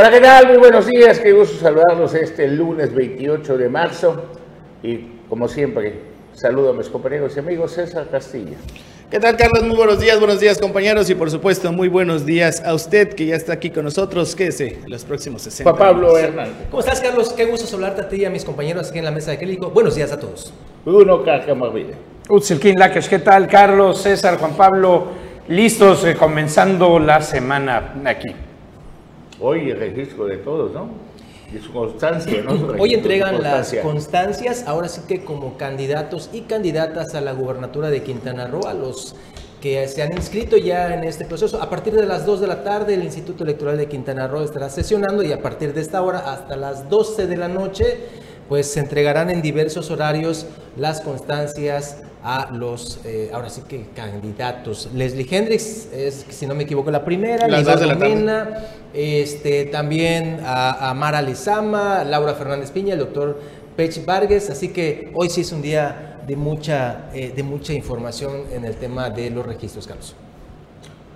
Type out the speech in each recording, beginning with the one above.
Hola, ¿qué tal? Muy buenos días, qué gusto saludarlos este lunes 28 de marzo y como siempre saludo a mis compañeros y amigos César Castilla. ¿Qué tal, Carlos? Muy buenos días, buenos días, compañeros, y por supuesto, muy buenos días a usted que ya está aquí con nosotros. Quédese en los próximos 60 Juan Pablo Hernández. ¿Cómo estás, Carlos? Qué gusto saludarte a ti y a mis compañeros aquí en la mesa de Clínico. Buenos días a todos. Bruno Cajamarvide. Utzilkin Lakesh, ¿qué tal? Carlos, César, Juan Pablo, listos, eh, comenzando la semana aquí. Hoy el registro de todos, ¿no? Y su constancia, ¿no? Su registro, Hoy entregan las constancia. constancias, ahora sí que como candidatos y candidatas a la gubernatura de Quintana Roo, a los que se han inscrito ya en este proceso. A partir de las 2 de la tarde, el Instituto Electoral de Quintana Roo estará sesionando y a partir de esta hora hasta las 12 de la noche, pues se entregarán en diversos horarios las constancias a los, eh, ahora sí que candidatos. Leslie Hendricks es, si no me equivoco, la primera. Las dos de la tarde. Domena, este, también a, a Mara Lezama, Laura Fernández Piña, el doctor Pech Vargas. Así que hoy sí es un día de mucha, eh, de mucha información en el tema de los registros, Carlos.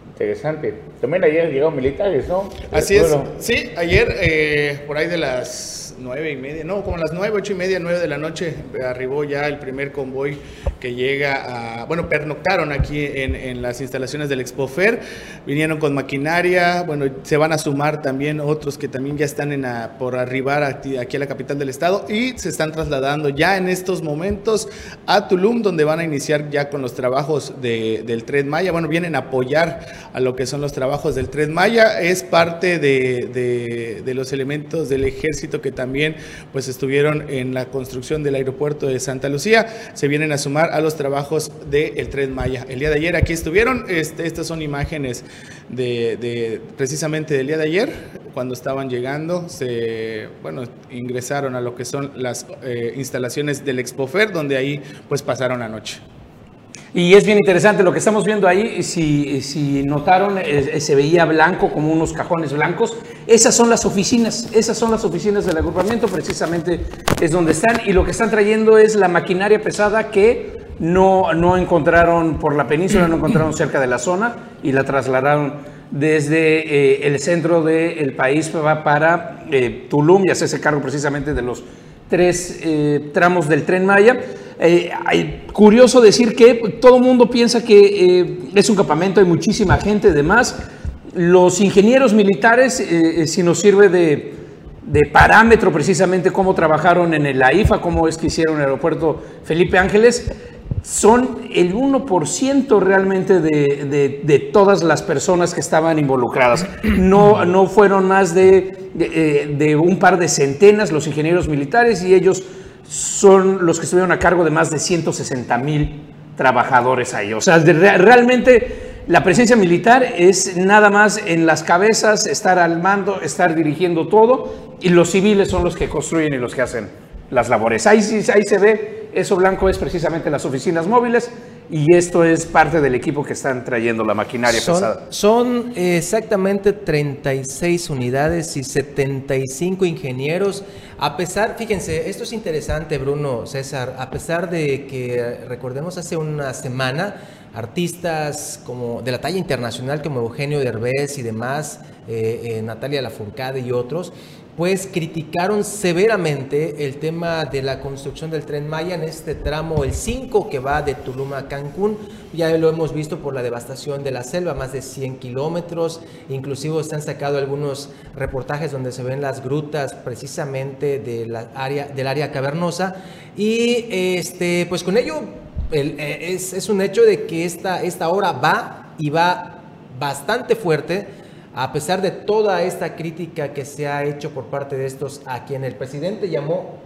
Interesante. También ayer llegaron militares, ¿no? Así es. Sí, ayer eh, por ahí de las nueve y media, no, como las nueve, ocho y media, nueve de la noche, arribó ya el primer convoy que llega a, bueno, pernoctaron aquí en, en las instalaciones del Expofer, vinieron con maquinaria, bueno, se van a sumar también otros que también ya están en por arribar aquí, a la capital del estado y se están trasladando ya en estos momentos a Tulum, donde van a iniciar ya con los trabajos de- del Tren Maya, bueno, vienen a apoyar a lo que son los trabajos del Tren Maya, es parte de, de- de los elementos del ejército que también pues estuvieron en la construcción del aeropuerto de Santa Lucía, se vienen a sumar a los trabajos del Tren Maya. El día de ayer aquí estuvieron, este, estas son imágenes de, de- precisamente del día de ayer, cuando estaban llegando, se, bueno, ingresaron a lo que son las eh, instalaciones del Expofer, donde ahí pues pasaron la noche. Y es bien interesante lo que estamos viendo ahí, si, si notaron, eh, se veía blanco como unos cajones blancos. Esas son las oficinas, esas son las oficinas del agrupamiento, precisamente es donde están. Y lo que están trayendo es la maquinaria pesada que no, no encontraron por la península, no encontraron cerca de la zona y la trasladaron desde eh, el centro del país va para eh, Tulum y hace ese cargo precisamente de los tres eh, tramos del tren Maya. Eh, curioso decir que todo el mundo piensa que eh, es un campamento, hay muchísima gente, demás. Los ingenieros militares, eh, si nos sirve de, parámetro precisamente cómo trabajaron en el AIFA, cómo es que hicieron el aeropuerto Felipe Ángeles, son el 1% realmente de, todas las personas que estaban involucradas. No, no fueron más de, de un par de centenas los ingenieros militares y ellos son los que estuvieron a cargo de más de 160 mil trabajadores ahí. O sea, realmente la presencia militar es nada más en las cabezas, estar al mando, estar dirigiendo todo, y los civiles son los que construyen y los que hacen las labores. Ahí, ahí se ve, eso blanco es precisamente las oficinas móviles, y esto es parte del equipo que están trayendo la maquinaria Son, pesada. son exactamente 36 unidades y 75 ingenieros. A pesar, fíjense, esto es interesante, Bruno, César, a pesar de que recordemos hace una semana artistas como de la talla internacional como Eugenio Derbez y demás, eh, eh, Natalia Lafourcade y otros, pues criticaron severamente el tema de la construcción del tren Maya en este tramo, el 5 que va de Tulum a Cancún. Ya lo hemos visto por la devastación de la selva, más de 100 kilómetros. Inclusive se han sacado algunos reportajes donde se ven las grutas precisamente de área, del área cavernosa. Y este, pues con ello el- eh, es, es un hecho de que esta, esta obra va y va bastante fuerte a pesar de toda esta crítica que se ha hecho por parte de estos a quien el presidente llamó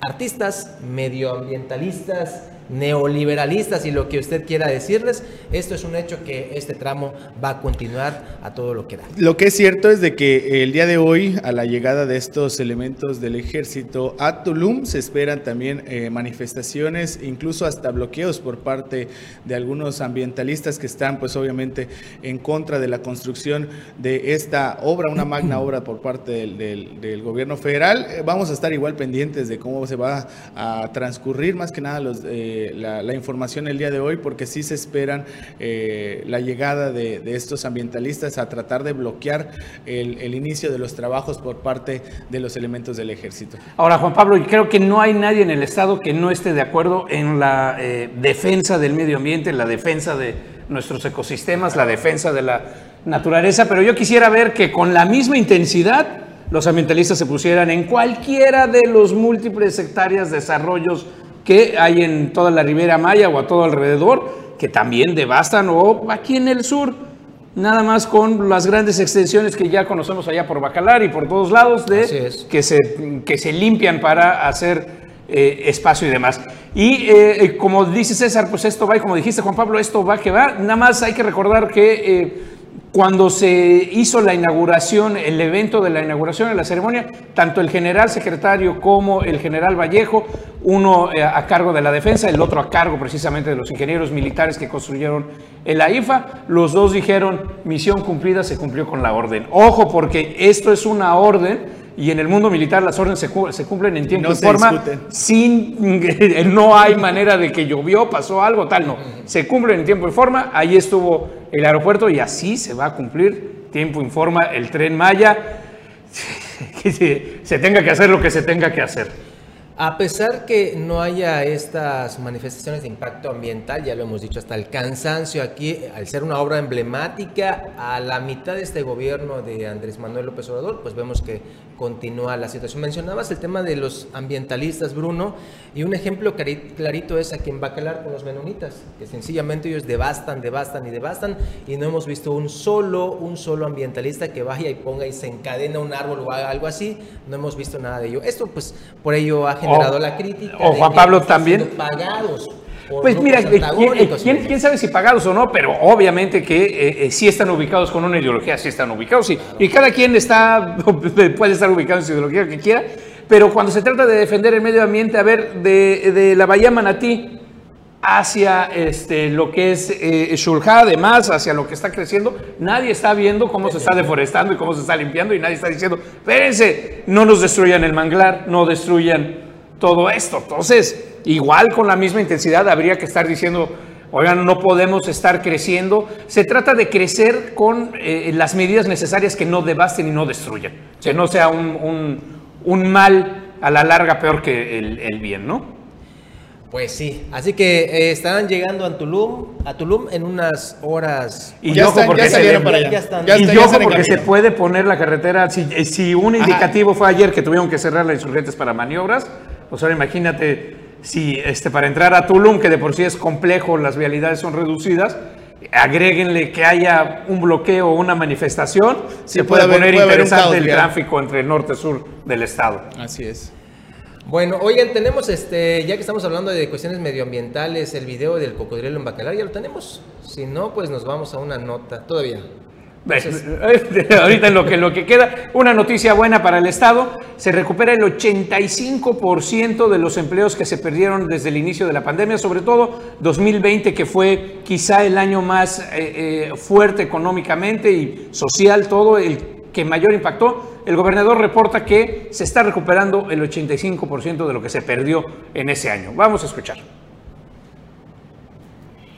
artistas, medioambientalistas, neoliberalistas y lo que usted quiera decirles, esto es un hecho que este tramo va a continuar a todo lo que da. Lo que es cierto es de que el día de hoy, a la llegada de estos elementos del ejército a Tulum, se esperan también eh, manifestaciones, incluso hasta bloqueos por parte de algunos ambientalistas que están, pues obviamente, en contra de la construcción de esta obra, una magna obra por parte del, del- del gobierno federal. Eh, Vamos a estar igual pendientes de cómo se va a transcurrir, más que nada los, eh, eh, la, información el día de hoy porque sí se esperan eh, la llegada de, estos ambientalistas a tratar de bloquear el, inicio de los trabajos por parte de los elementos del ejército. Ahora, Juan Pablo, creo que no hay nadie en el Estado que no esté de acuerdo en la defensa del medio ambiente, en la defensa de nuestros ecosistemas, la defensa de la naturaleza, pero yo quisiera ver que con la misma intensidad los ambientalistas se pusieran en cualquiera de los múltiples hectáreas de desarrollos que hay en toda la Ribera Maya o a todo alrededor, que también devastan, o aquí en el sur, nada más con las grandes extensiones que ya conocemos allá por Bacalar y por todos lados, de que, se, que se limpian para hacer eh, espacio y demás. Y eh, eh, como dice César, pues esto va, y como dijiste Juan Pablo, esto va que va. Nada más hay que recordar que cuando se hizo la inauguración, el evento de la inauguración, en la ceremonia, tanto el general secretario como el general Vallejo, uno eh, a cargo de la defensa, el otro a cargo precisamente de los ingenieros militares que construyeron el AIFA, los dos dijeron, misión cumplida, se cumplió con la orden. Ojo, porque esto es una orden y en el mundo militar las órdenes se, cumplen en tiempo y forma sin no hay manera de que llovió, pasó algo, tal, no. Se cumplen en tiempo y forma, ahí estuvo el aeropuerto y así se va a cumplir tiempo y forma el tren Maya, que se tenga que hacer lo que se tenga que hacer. A pesar que no haya estas manifestaciones de impacto ambiental, ya lo hemos dicho hasta el cansancio aquí, al ser una obra emblemática, a la mitad de este gobierno de Andrés Manuel López Obrador, pues vemos que continúa la situación. Mencionabas el tema de los ambientalistas, Bruno, y un ejemplo clarito es aquí en Bacalar con los menonitas, que sencillamente ellos devastan, devastan y devastan, y no hemos visto un solo, un solo ambientalista que vaya y ponga y se encadena un árbol o haga algo así, no hemos visto nada de ello. Esto pues por ello ha generado la crítica. O Juan Pablo también. Pagados pues mira, ¿quién, sabe si pagados o no? Pero obviamente que eh, eh, sí están ubicados con una ideología, sí están ubicados, sí. Y cada quien está, puede estar ubicado en su ideología que quiera, pero cuando se trata de defender el medio ambiente, a ver, de, la Bahía Manatí hacia este, lo que es eh, además, hacia lo que está creciendo, nadie está viendo cómo se está deforestando y cómo se está limpiando y nadie está diciendo, espérense, no nos destruyan el manglar, no destruyan todo esto. Entonces, igual con la misma intensidad habría que estar diciendo, oigan, no podemos estar creciendo. Se trata de crecer con eh, las medidas necesarias que no devasten y no destruyan, que no sea un, mal a la larga peor que el, bien, ¿no? Pues sí, así que eh, estarán llegando a Tulum, a Tulum en unas horas. Y ya, porque salieron para allá. y porque se puede poner la carretera, si, eh, si un indicativo fue ayer que tuvieron que cerrar las insurgentes para maniobras, pues ahora imagínate si este, para entrar a Tulum, que de por sí es complejo, las vialidades son reducidas, agréguenle que haya un bloqueo o una manifestación, se puede, poner interesante el tráfico entre el norte y sur del estado. Así es. Bueno, oigan, tenemos este, ya que estamos hablando de cuestiones medioambientales, el video del cocodrilo en Bacalar, ya lo tenemos. Si no, pues nos vamos a una nota todavía. ahorita en lo que, lo que queda, una noticia buena para el Estado, se recupera el 85% de los empleos que se perdieron desde el inicio de la pandemia, sobre todo 2020, que fue quizá el año más eh, eh, fuerte económicamente y social, todo el que mayor impactó. El gobernador reporta que se está recuperando el 85% de lo que se perdió en ese año. Vamos a escuchar.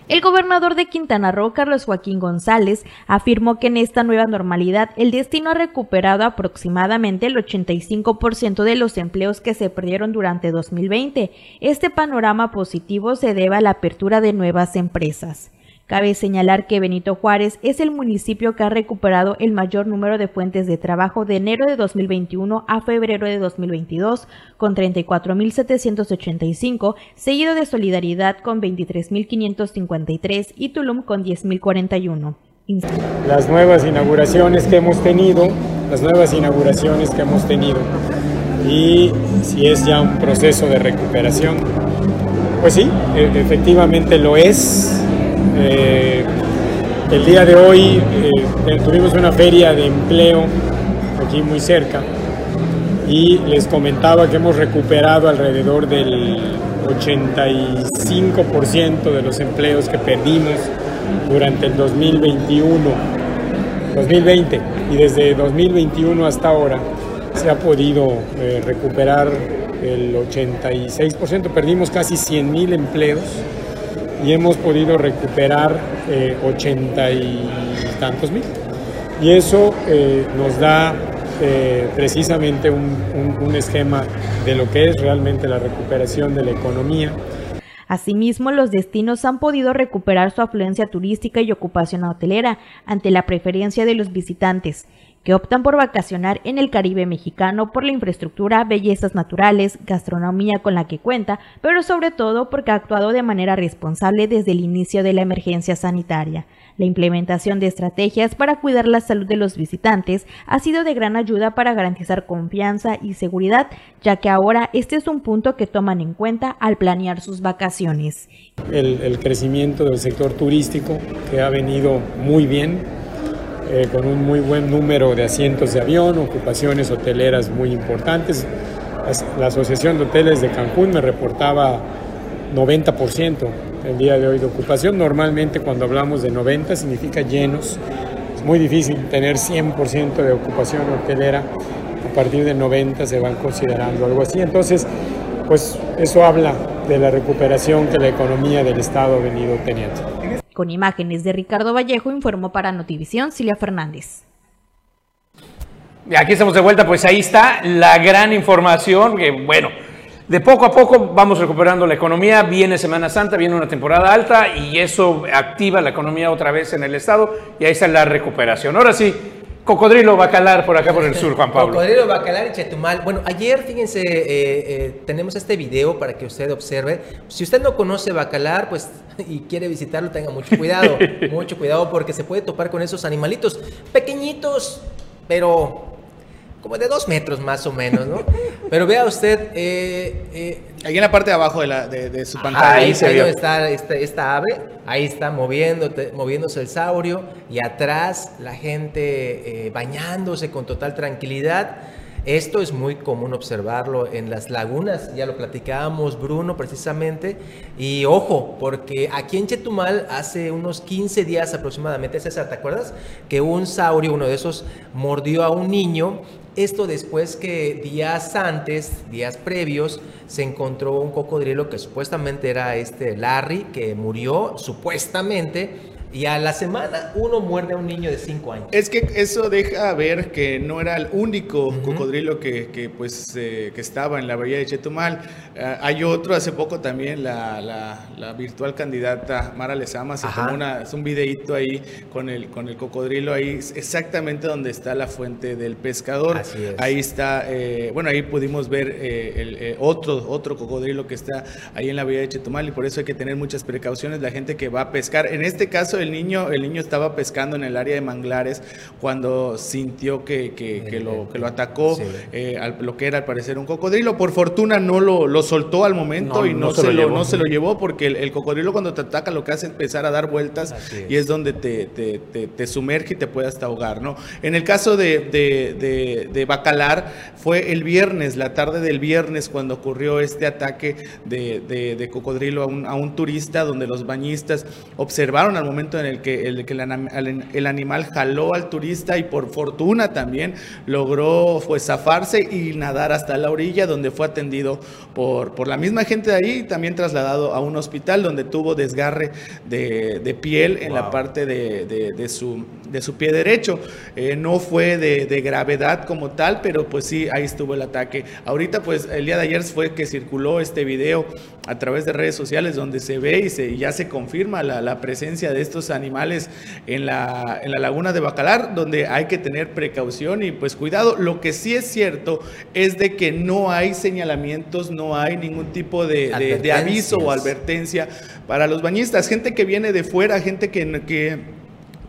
El gobernador de Quintana Roo, Carlos Joaquín González, afirmó que en esta nueva normalidad el destino ha recuperado aproximadamente el 85% de los empleos que se perdieron durante 2020. Este panorama positivo se debe a la apertura de nuevas empresas. Cabe señalar que Benito Juárez es el municipio que ha recuperado el mayor número de fuentes de trabajo de enero de 2021 a febrero de 2022, con 34.785, seguido de Solidaridad con 23.553 y Tulum con 10.041. Las nuevas inauguraciones que hemos tenido, las nuevas inauguraciones que hemos tenido y si es ya un proceso de recuperación, pues sí, e-, efectivamente lo es eh, el día de hoy eh, tuvimos una feria de empleo aquí muy cerca y les comentaba que hemos recuperado alrededor del 85% de los empleos que perdimos durante el 2021, 2020 y desde 2021 hasta ahora se ha podido eh, recuperar el 86%, perdimos casi 100 mil empleos y hemos podido recuperar 80 eh, y tantos mil. Y eso eh, nos da precisamente un esquema de lo que es realmente la recuperación de la economía. Asimismo, los destinos han podido recuperar su afluencia turística y ocupación hotelera ante la preferencia de los visitantes que optan por vacacionar en el Caribe mexicano por la infraestructura, bellezas naturales, gastronomía con la que cuenta, pero sobre todo porque ha actuado de manera responsable desde el inicio de la emergencia sanitaria. La implementación de estrategias para cuidar la salud de los visitantes ha sido de gran ayuda para garantizar confianza y seguridad, ya que ahora este es un punto que toman en cuenta al planear sus vacaciones. El, el crecimiento del sector turístico que ha venido muy bien eh, con un muy buen número de asientos de avión, ocupaciones hoteleras muy importantes. La Asociación de Hoteles de Cancún me reportaba 90% el día de hoy de ocupación. Normalmente cuando hablamos de 90 significa llenos. Es muy difícil tener 100% de ocupación hotelera. A partir de 90 se van considerando algo así. Entonces, pues eso habla de la recuperación que la economía del Estado ha venido teniendo. Con imágenes de Ricardo Vallejo informó para Notivisión Silvia Fernández. Aquí estamos de vuelta, pues ahí está la gran información, que bueno, de poco a poco vamos recuperando la economía, viene Semana Santa, viene una temporada alta y eso activa la economía otra vez en el estado y ahí está la recuperación. Ahora sí, Cocodrilo Bacalar por acá por el sur, Juan Pablo. Cocodrilo Bacalar y Chetumal. Bueno, ayer, fíjense, eh, eh, tenemos este video para que usted observe. Si usted no conoce Bacalar, pues y quiere visitarlo, tenga mucho cuidado, mucho cuidado porque se puede topar con esos animalitos pequeñitos, pero como de dos metros más o menos, ¿no? Pero vea usted... Eh, eh Ahí en la parte de abajo de, la, de, su pantalla. Ahí, está esta, esta, ave, ahí está moviéndote, moviéndose el saurio y atrás la gente eh, bañándose con total tranquilidad. Esto es muy común observarlo en las lagunas, ya lo platicábamos Bruno precisamente, y ojo, porque aquí en Chetumal hace unos 15 días aproximadamente, César, ¿te acuerdas? Que un saurio, uno de esos, mordió a un niño esto después que días antes, días previos, se encontró un cocodrilo que supuestamente era este Larry, que murió supuestamente y a la semana uno muerde a un niño de 5 años. Es que eso deja ver que no era el único cocodrilo que, que pues, eh, que estaba en la bahía de Chetumal. Eh, hay otro, hace poco también, la, la, virtual candidata Mara Lezama se tomó una, un videito ahí con el, con el cocodrilo, ahí exactamente donde está la fuente del pescador. Ahí está, eh, bueno, ahí pudimos ver el, otro, otro cocodrilo que está ahí en la bahía de Chetumal y por eso hay que tener muchas precauciones la gente que va a pescar. En este caso, el niño, el niño estaba pescando en el área de manglares cuando sintió que, que, lo, que lo atacó eh, lo que era al parecer un cocodrilo. Por fortuna no lo, lo soltó al momento y no, se, lo, no se lo llevó porque el, cocodrilo cuando te ataca lo que hace es empezar a dar vueltas y es donde te, te, te, sumerge y te puede hasta ahogar. ¿no? En el caso de, de, de, Bacalar fue el viernes, la tarde del viernes cuando ocurrió este ataque de, cocodrilo a un, a un turista donde los bañistas observaron al momento en el que, el, que el, animal jaló al turista y por fortuna también logró pues, zafarse y nadar hasta la orilla donde fue atendido por, por la misma gente de ahí y también trasladado a un hospital donde tuvo desgarre de, piel en la parte de, su, de su pie derecho. Eh, no fue de, gravedad como tal, pero pues sí, ahí estuvo el ataque. Ahorita pues el día de ayer fue que circuló este video a través de redes sociales donde se ve y se, ya se confirma la, la presencia de estos animales en la, en la laguna de Bacalar, donde hay que tener precaución y pues cuidado. Lo que sí es cierto es de que no hay señalamientos, no hay ningún tipo de, de aviso o advertencia para los bañistas. Gente que viene de fuera, gente que, que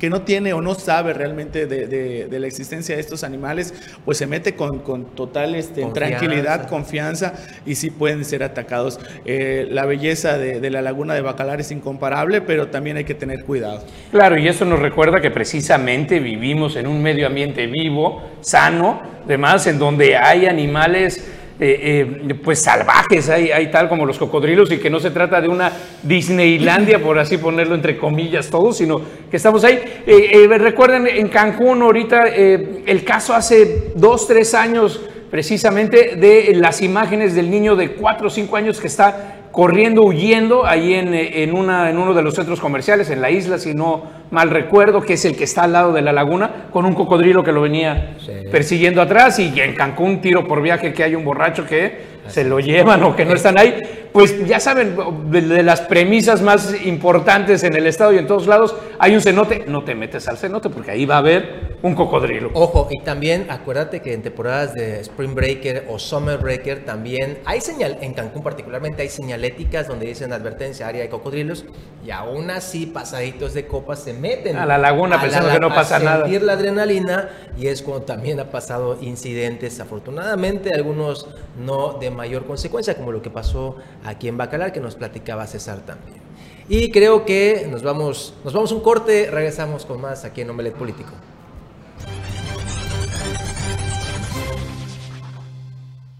que no tiene o no sabe realmente de, la existencia de estos animales, pues se mete con, total este, tranquilidad, confianza y sí pueden ser atacados. Eh, la belleza de, la laguna de Bacalar es incomparable, pero también hay que tener cuidado. Claro, y eso nos recuerda que precisamente vivimos en un medio ambiente vivo, sano, además en donde hay animales eh, eh, pues salvajes, hay, hay, tal como los cocodrilos y que no se trata de una Disneylandia, por así ponerlo entre comillas todo, sino que estamos ahí. Eh, recuerden, en Cancún ahorita el caso hace dos, tres años precisamente de las imágenes del niño de 4 o 5 años que está corriendo, huyendo ahí en, en, una, en uno de los centros comerciales, en la isla, si no mal recuerdo, que es el que está al lado de la laguna, con un cocodrilo que lo venía persiguiendo atrás y en Cancún, tiro por viaje, que hay un borracho que se lo llevan o que no están ahí, pues ya saben, de, las premisas más importantes en el estado y en todos lados, hay un cenote, no te metes al cenote porque ahí va a haber un cocodrilo. Ojo, y también acuérdate que en temporadas de Spring Breaker o Summer Breaker también hay señal, en Cancún particularmente hay señaléticas donde dicen advertencia, área de cocodrilos, y aún así pasaditos de copas se meten a la laguna pensando que no pasa nada. sentir la adrenalina y es cuando también ha pasado incidentes, afortunadamente algunos no de mayor consecuencia, como lo que pasó aquí en Bacalar, que nos platicaba César también. Y creo que nos vamos, nos vamos un corte, regresamos con más aquí en Omelet Político.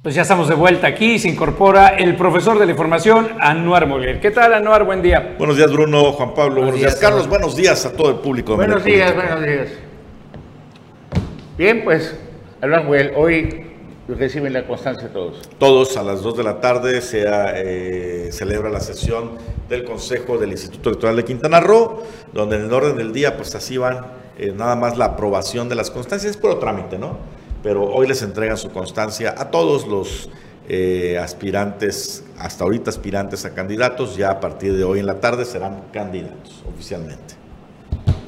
Pues ya estamos de vuelta aquí, se incorpora el profesor de la información, Anuar Moguer. ¿Qué tal, Anuar? Buen día. Buenos días, Bruno, Juan Pablo, buenos, días, Carlos, buenos días a todo el público. buenos días, buenos días. Bien, pues, Anuar Moguer, hoy reciben la constancia todos. Todos a las 2 de la tarde se eh, celebra la sesión del Consejo del Instituto Electoral de Quintana Roo, donde en el orden del día, pues así van eh, nada más la aprobación de las constancias, es puro trámite, ¿no? Pero hoy les entregan su constancia a todos los eh, aspirantes, hasta ahorita aspirantes a candidatos, ya a partir de hoy en la tarde serán candidatos oficialmente.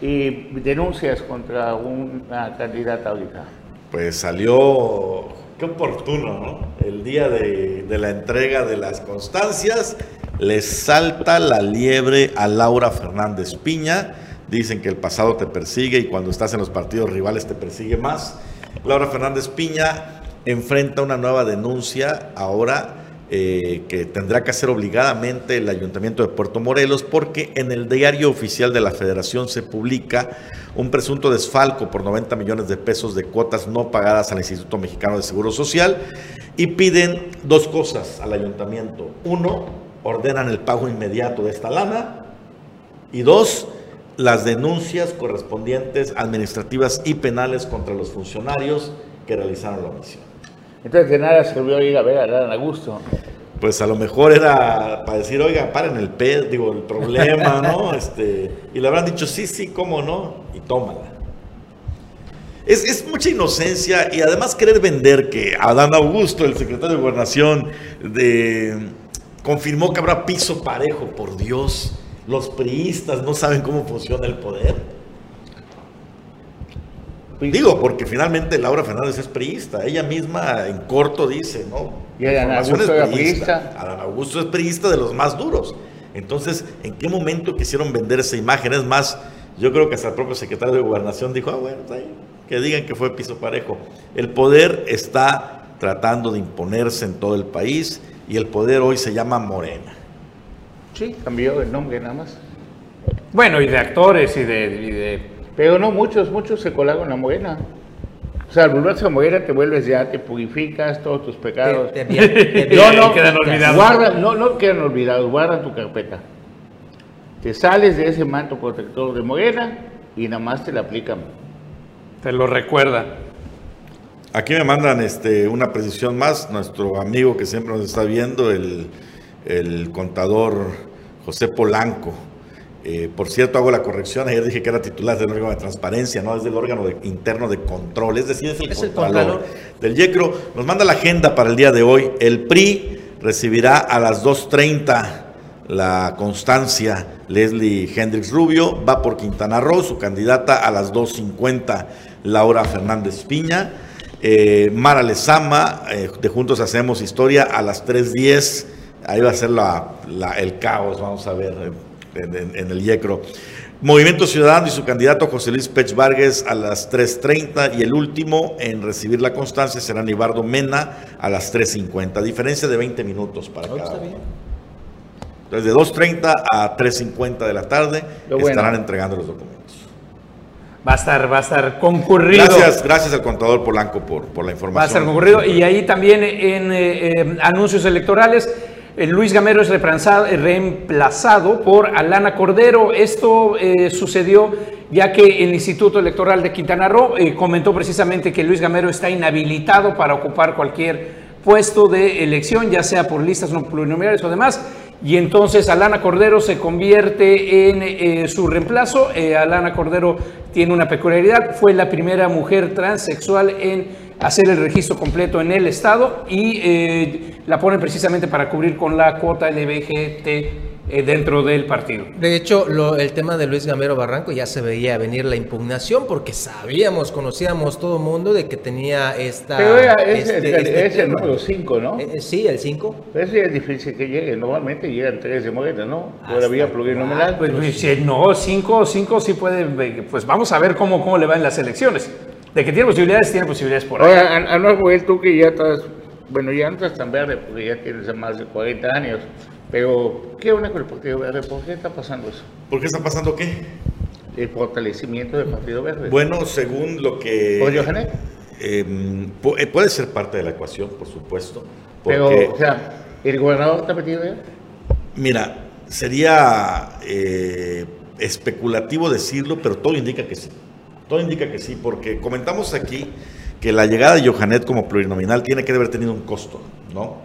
¿Y denuncias contra una candidata ahorita? Pues salió Qué oportuno, ¿no? El día de, la entrega de las constancias, les salta la liebre a Laura Fernández Piña. Dicen que el pasado te persigue y cuando estás en los partidos rivales te persigue más. Laura Fernández Piña enfrenta una nueva denuncia ahora eh, que tendrá que hacer obligadamente el Ayuntamiento de Puerto Morelos porque en el diario oficial de la Federación se publica un presunto desfalco por 90 millones de pesos de cuotas no pagadas al Instituto Mexicano de Seguro Social y piden dos cosas al ayuntamiento. Uno, ordenan el pago inmediato de esta lana y dos, las denuncias correspondientes administrativas y penales contra los funcionarios que realizaron la omisión. Entonces de nada sirvió ir a ver a Adán Augusto. Pues a lo mejor era para decir, oiga, paren el pez, digo, el problema, ¿no? Este, y le habrán dicho, sí, sí, cómo no, y tómala. Es, es, mucha inocencia y además querer vender que Adán Augusto, el secretario de Gobernación, de, confirmó que habrá piso parejo, por Dios. Los priistas no saben cómo funciona el poder. Digo, porque finalmente Laura Fernández es priista. Ella misma en corto dice, ¿no? Y Adán Augusto es priista. Adán Augusto es priista de los más duros. Entonces, ¿en qué momento quisieron vender esa imagen? Es más, yo creo que hasta el propio secretario de Gobernación dijo, ah, bueno, pues que digan que fue piso parejo. El poder está tratando de imponerse en todo el país y el poder hoy se llama Morena. Sí, cambió el nombre nada más. Bueno, y de actores y de pero no, muchos, muchos se colan con la morena. O sea, al volverse a morena te vuelves ya, te purificas todos tus pecados. no, no, quedan olvidados. Guarda, no, no quedan olvidados, guarda tu carpeta. Te sales de ese manto protector de morena y nada más te la aplican. Te lo recuerda. Aquí me mandan este, una precisión más, nuestro amigo que siempre nos está viendo, el, el contador José Polanco eh, por cierto, hago la corrección. Ayer dije que era titular del órgano de transparencia, no es del órgano interno de control. Es decir, es el, ¿Es del YECRO. Nos manda la agenda para el día de hoy. El PRI recibirá a las 2.30 la constancia Leslie Hendrix Rubio. Va por Quintana Roo, su candidata a las 2.50 Laura Fernández Piña. Eh, Mara Lezama, eh, de Juntos Hacemos Historia, a las 3.10. Ahí va a ser el caos, vamos a ver en, el IECRO. Movimiento Ciudadano y su candidato José Luis Pech Vargas a las 3.30 y el último en recibir la constancia será Nibardo Mena a las 3.50, diferencia de 20 minutos para cada uno. Entonces de 2.30 a 3.50 de la tarde estarán entregando los documentos. Va a estar, va a estar concurrido. Gracias, gracias al contador Polanco por, por la información. Va a estar concurrido y ahí también en eh, eh, anuncios electorales Luis Gamero es reemplazado por Alana Cordero. Esto eh, sucedió ya que el Instituto Electoral de Quintana Roo eh, comentó precisamente que Luis Gamero está inhabilitado para ocupar cualquier puesto de elección, ya sea por listas no plurinominales o demás, y entonces Alana Cordero se convierte en eh, su reemplazo. Eh, Alana Cordero tiene una peculiaridad, fue la primera mujer transexual en hacer el registro completo en el Estado y eh, la ponen precisamente para cubrir con la cuota LBGT eh, dentro del partido. De hecho, el tema de Luis Gamero Barranco ya se veía venir la impugnación porque sabíamos, conocíamos todo el mundo de que tenía esta... Pero es, este, este el número 5, ¿no? Eh, eh, sí, el 5. Ese es difícil que llegue, normalmente llegan tres de Morena, ¿no? Todavía plurinominal. Pues, pues no, 5 cinco, sí puede, pues vamos a ver cómo, cómo le va en las elecciones. De que tiene posibilidades, tiene posibilidades por ahí. Ahora, Anuel, tú que ya estás, bueno, ya no estás tan verde porque ya tienes más de 40 años. Pero, ¿qué onda con el Partido Verde? ¿Por qué está pasando eso? ¿Por qué está pasando qué? El fortalecimiento del Partido Verde. Bueno, según lo que... ¿Por Johanet? Em, eh, puede ser parte de la ecuación, por supuesto. Pero, o sea, ¿el gobernador está metido ya? Mira, sería eh, especulativo decirlo, pero todo indica que sí. Todo indica que sí, porque comentamos aquí que la llegada de Johanet como plurinominal tiene que haber tenido un costo, ¿no?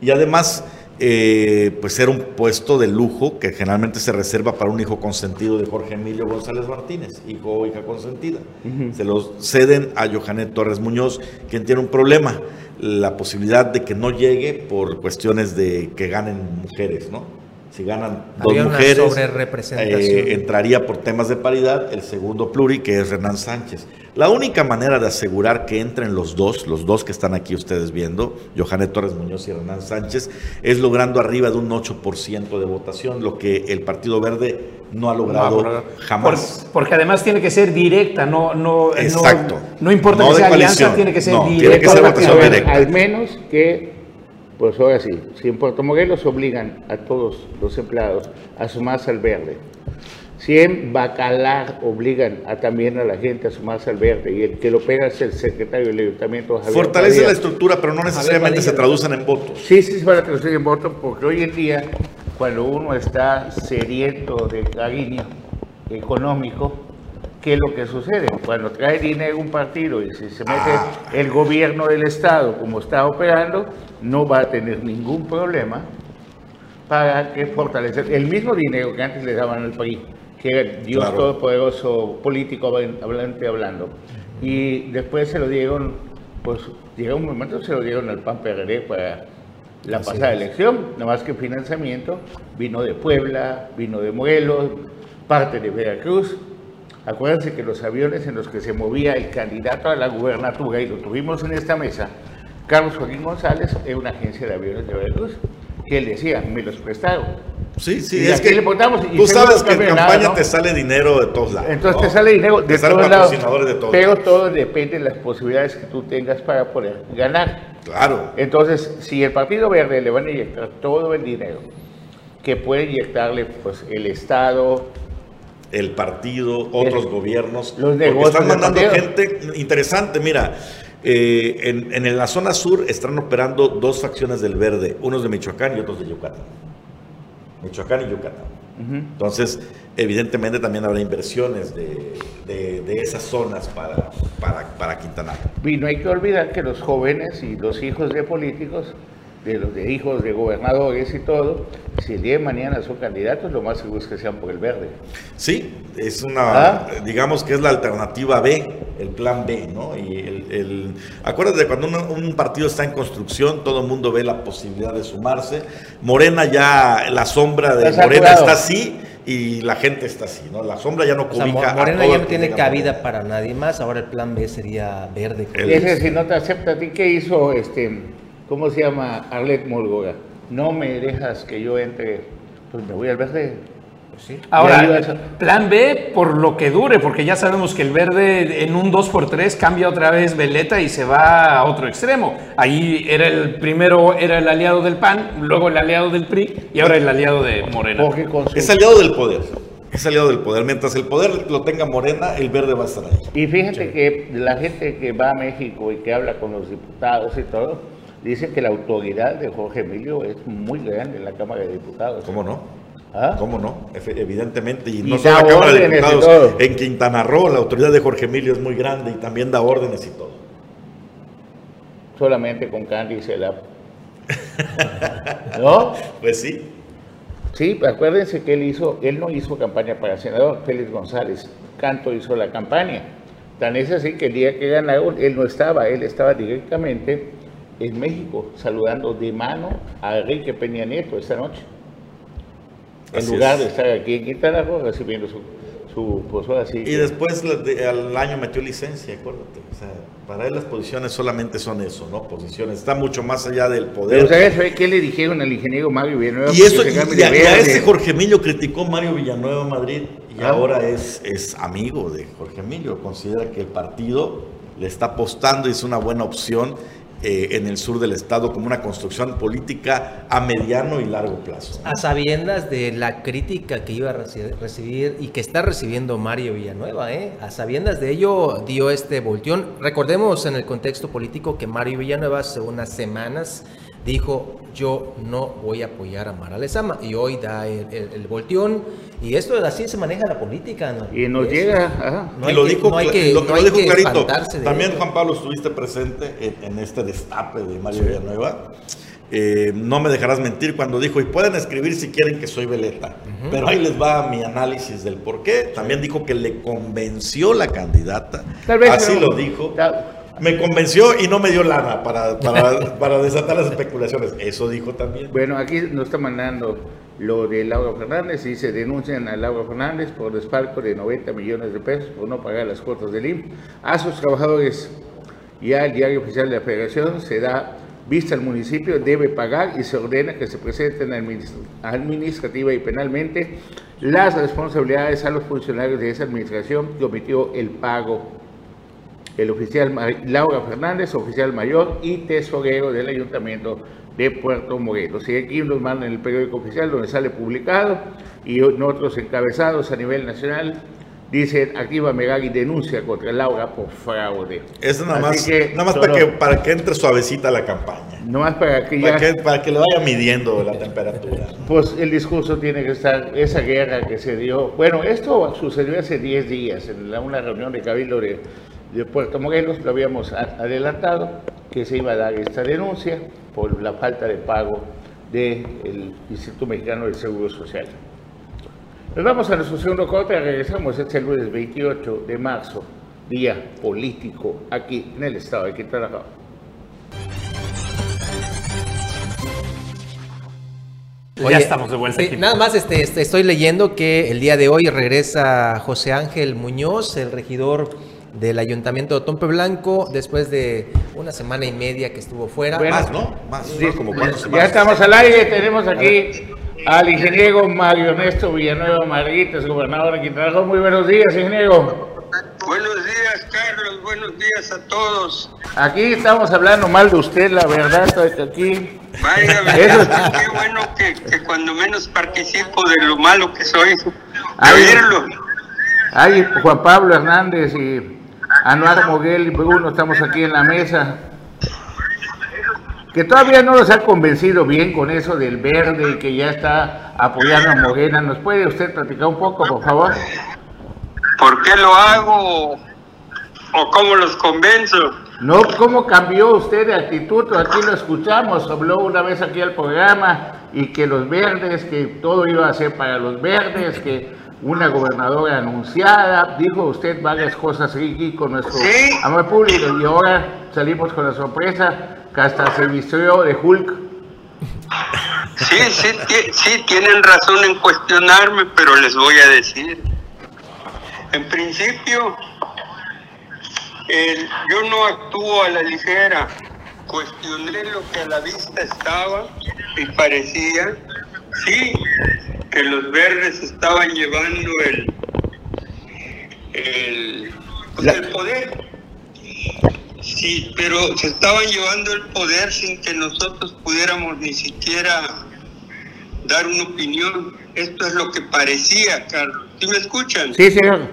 Y además eh, pues era un puesto de lujo que generalmente se reserva para un hijo consentido de Jorge Emilio González Martínez, hijo o hija consentida. Se lo ceden a Johanet Torres Muñoz, quien tiene un problema, la posibilidad de que no llegue por cuestiones de que ganen mujeres, ¿no? Si ganan dos mujeres, eh, entraría por temas de paridad el segundo pluri, que es Renan Sánchez. La única manera de asegurar que entren los dos, los dos que están aquí ustedes viendo, Johanet Torres Muñoz y Renan Sánchez, es logrando arriba de un 8% de votación, lo que el Partido Verde no ha logrado jamás. porque además tiene que ser directa, no, no, Exacto. no, importa que sea alianza, tiene que ser directa. Tiene que ser votación directa. Al menos que pues ahora sí, si en Puerto Morelos obligan a todos los empleados a sumarse al verde, si en Bacalar obligan a, también a la gente a sumarse al verde y el que lo pega es el secretario del ayuntamiento. Fortalece la estructura, pero no necesariamente se traducen en votos. Sí, sí se van a traducir en votos porque hoy en día, cuando uno está sediento de cariño económico, ¿qué es lo que sucede? Cuando trae dinero un partido y si se mete ah. el gobierno del Estado como está operando, no va a tener ningún problema para que fortalecer el mismo dinero que antes le daban al país, que era Dios todopoderoso político hablante hablando. Y después se lo dieron, pues llegó un momento se lo dieron al PAN PRD para la pasada elección, nada más que financiamiento vino de Puebla, vino de Morelos, parte de Veracruz, Acuérdense que los aviones en los que se movía el candidato a la gubernatura, y lo tuvimos en esta mesa, Carlos Joaquín González, es una agencia de aviones de Veracruz, que él decía, me los prestaron. Sí, sí, es que le tú sabes que en campaña te sale dinero de todos lados. Entonces te sale dinero de, todos lados, pero todo depende de las posibilidades que tú tengas para poder ganar. Claro. Entonces, si el Partido Verde le van a inyectar todo el dinero que puede inyectarle pues el Estado, el partido, otros gobiernos, los porque están mandando gente interesante. Mira, eh, en, la zona sur están operando dos facciones del verde, unos de Michoacán y otros de Yucatán. Michoacán y Yucatán. Entonces, evidentemente también habrá inversiones de, esas zonas para, para, para Quintana. Y no hay que olvidar que los jóvenes y los hijos de políticos de los de hijos de gobernadores y todo, si el día de mañana son candidatos, lo más seguro es que sean por el verde. Sí, es una, ¿Ah? digamos que es la alternativa B, el plan B, ¿no? Y el, acuérdate, cuando un partido está en construcción, todo el mundo ve la posibilidad de sumarse. Morena ya, la sombra de Morena está así y la gente está así, ¿no? La sombra ya no cobija. Morena ya no tiene cabida para nadie más, ahora el plan B sería verde. Es si no te acepta a ti, ¿qué hizo este? ¿Cómo se llama? Arlet Molgoga. No me dejas que yo entre, pues me voy al verde. Pues Ahora, plan B por lo que dure, porque ya sabemos que el verde en un 2x3 cambia otra vez veleta y se va a otro extremo. Ahí era el primero, era el aliado del PAN, luego el aliado del PRI y ahora el aliado de Morena. Es aliado del poder. Es aliado del poder. Mientras el poder lo tenga Morena, el verde va a estar ahí. Y fíjate que la gente que va a México y que habla con los diputados y todo, Dice que la autoridad de Jorge Emilio es muy grande en la Cámara de Diputados. ¿Cómo no? ¿Ah? ¿Cómo no? Evidentemente. Y, no solo la Cámara de Diputados. En Quintana Roo, la autoridad de Jorge Emilio es muy grande y también da órdenes y todo. Solamente con Candy se la. ¿No? Pues sí. Sí, acuérdense que él hizo, él no hizo campaña para senador, Félix González Canto hizo la campaña. Tan es así que el día que ganaron, él no estaba, él estaba directamente en México, saludando de mano a Enrique Peña Nieto esta noche. En lugar de estar aquí en Quintana Roo recibiendo su, su así. Y después al año metió licencia, acuérdate. O sea, para él las posiciones solamente son eso, ¿no? Posiciones. Está mucho más allá del poder. Pero ¿sabes qué le dijeron al ingeniero Mario Villanueva? Y eso, y, a, ese Jorge Emilio criticó Mario Villanueva Madrid y ah. ahora es, es amigo de Jorge Emilio. Considera que el partido le está apostando y es una buena opción eh, en el sur del estado como una construcción política a mediano y largo plazo. A sabiendas de la crítica que iba a recibir y que está recibiendo Mario Villanueva, ¿eh? a sabiendas de ello dio este volteón. Recordemos en el contexto político que Mario Villanueva hace unas semanas dijo yo no voy a apoyar a Mara Lezama y hoy da el, el, volteón. Y esto así se maneja la política ¿no? y nos llega no y lo dijo, no hay que, lo, dijo clarito también Juan Pablo estuviste presente en, este destape de Mario Villanueva. Eh, no me dejarás mentir cuando dijo, y pueden escribir si quieren que soy veleta, pero ahí les va mi análisis del por qué. También dijo que le convenció la candidata, así lo dijo me convenció y no me dio lana para, para, desatar las especulaciones. Eso dijo también. Bueno, aquí nos está mandando lo de Laura Fernández y se denuncian a Laura Fernández por desfalco de 90 millones de pesos por no pagar las cuotas del IMSS. A sus trabajadores ya el diario oficial de la federación se da vista al municipio, debe pagar y se ordena que se presenten administrativa y penalmente las responsabilidades a los funcionarios de esa administración que omitió el pago el oficial Laura Fernández, oficial mayor y tesorero del Ayuntamiento de Puerto Morelos. Y aquí nos mandan el periódico oficial donde sale publicado y otros encabezados a nivel nacional dicen activa Megari denuncia contra Laura por fraude. Eso nada más, nada más para, que, para que entre suavecita la campaña. más para que ya... Para que, le vaya midiendo la temperatura. Pues el discurso tiene que estar, esa guerra que se dio, bueno, esto sucedió hace 10 días en una reunión de Cabildo de de Puerto Morelos, lo habíamos adelantado, que se iba a dar esta denuncia por la falta de pago del Instituto Mexicano del Seguro Social. Nos vamos a nuestro segundo corte, regresamos este lunes 28 de marzo, día político aquí en el estado de Quintana Roo. ya estamos de vuelta. nada más este, este, estoy leyendo que el día de hoy regresa José Ángel Muñoz, el regidor del Ayuntamiento de Tompe Blanco después de una semana y media que estuvo fuera. más, ¿no? Más, Como ya estamos al aire, tenemos aquí al ingeniero Mario Ernesto Villanueva Marguitas, gobernador de Quintana Roo. Muy buenos días, ingeniero. Buenos días, Carlos. Buenos días a todos. Aquí estamos hablando mal de usted, la verdad, aquí. Vaya, qué bueno que, que, cuando menos participo de lo malo que soy, oírlo. Ay, Juan Pablo Hernández y Anuar Moguel y Bruno, estamos aquí en la mesa. Que todavía no nos ha convencido bien con eso del verde y que ya está apoyando a Morena. ¿Nos puede usted platicar un poco, por favor? ¿Por qué lo hago? ¿O cómo los convenzo? No, ¿cómo cambió usted de actitud? Aquí lo escuchamos, habló una vez aquí al programa y que los verdes, que todo iba a ser para los verdes, que una gobernadora anunciada, dijo usted varias cosas aquí con nuestro amor público y ahora salimos con la sorpresa que hasta se vistió de Hulk. Sí, sí, sí, tienen razón en cuestionarme, pero les voy a decir. En principio, yo no actúo a la ligera. Cuestioné lo que a la vista estaba y parecía, sí, que los verdes estaban llevando el, el, pues, el poder. Sí, pero se estaban llevando el poder sin que nosotros pudiéramos ni siquiera dar una opinión. Esto es lo que parecía, Carlos. ¿Sí me escuchan? Sí, señor.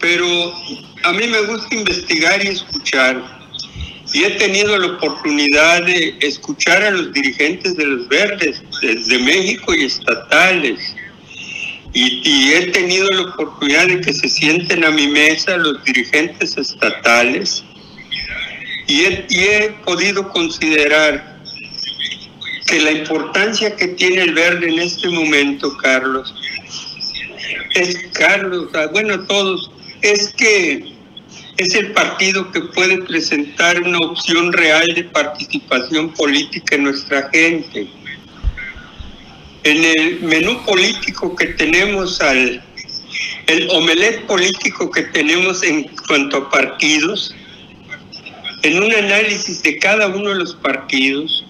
Pero a mí me gusta investigar y escuchar. Y he tenido la oportunidad de escuchar a los dirigentes de los verdes de México y estatales. Y, he tenido la oportunidad de que se sienten a mi mesa los dirigentes estatales y he podido considerar que la importancia que tiene el verde en este momento, Carlos, es Carlos, ah, bueno, todos, es que es el partido que puede presentar una opción real de participación política en nuestra gente. En el menú político que tenemos al el omelet político que tenemos en cuanto a partidos, en un análisis de cada uno de los partidos,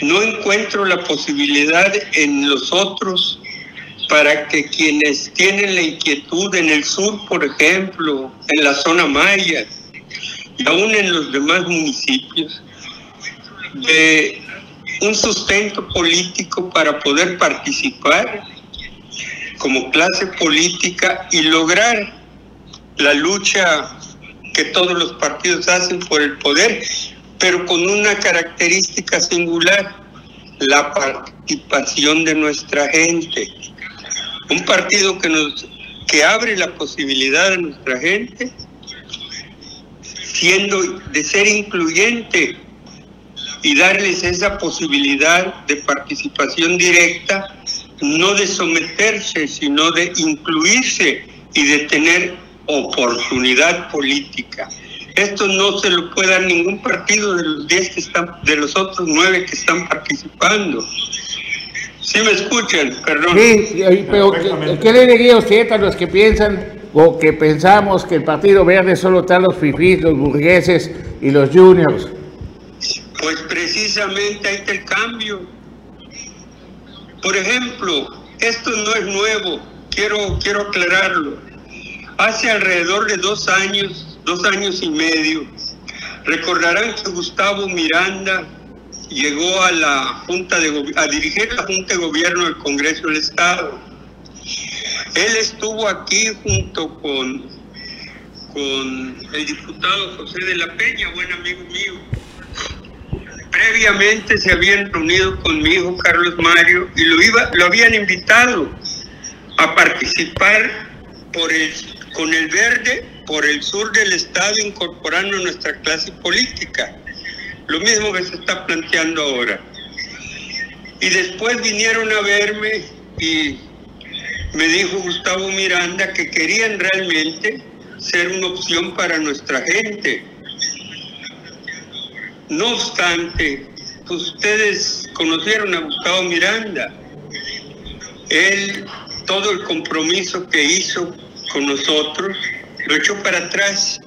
no encuentro la posibilidad en los otros para que quienes tienen la inquietud en el sur, por ejemplo, en la zona maya y aún en los demás municipios, de un sustento político para poder participar como clase política y lograr la lucha que todos los partidos hacen por el poder, pero con una característica singular, la participación de nuestra gente. Un partido que nos que abre la posibilidad a nuestra gente siendo de ser incluyente y darles esa posibilidad de participación directa, no de someterse, sino de incluirse y de tener oportunidad política. Esto no se lo puede dar ningún partido de los diez que están, de los otros nueve que están participando. Sí me escuchan, perdón. Sí, pero ¿qué, le diría usted a los que piensan o que pensamos que el Partido Verde solo está los fifís, los burgueses y los juniors? Pues precisamente ahí está el cambio. Por ejemplo, esto no es nuevo, quiero, quiero aclararlo. Hace alrededor de dos años, dos años y medio, recordarán que Gustavo Miranda llegó a la Junta de a dirigir la Junta de Gobierno del Congreso del Estado. Él estuvo aquí junto con, con el diputado José de la Peña, buen amigo mío. Previamente se habían reunido con mi hijo Carlos Mario y lo, iba, lo habían invitado a participar por el, con el verde por el sur del estado incorporando nuestra clase política. Lo mismo que se está planteando ahora. Y después vinieron a verme y me dijo Gustavo Miranda que querían realmente ser una opción para nuestra gente. No obstante, ustedes conocieron a Gustavo Miranda. Él, todo el compromiso que hizo con nosotros, lo echó para atrás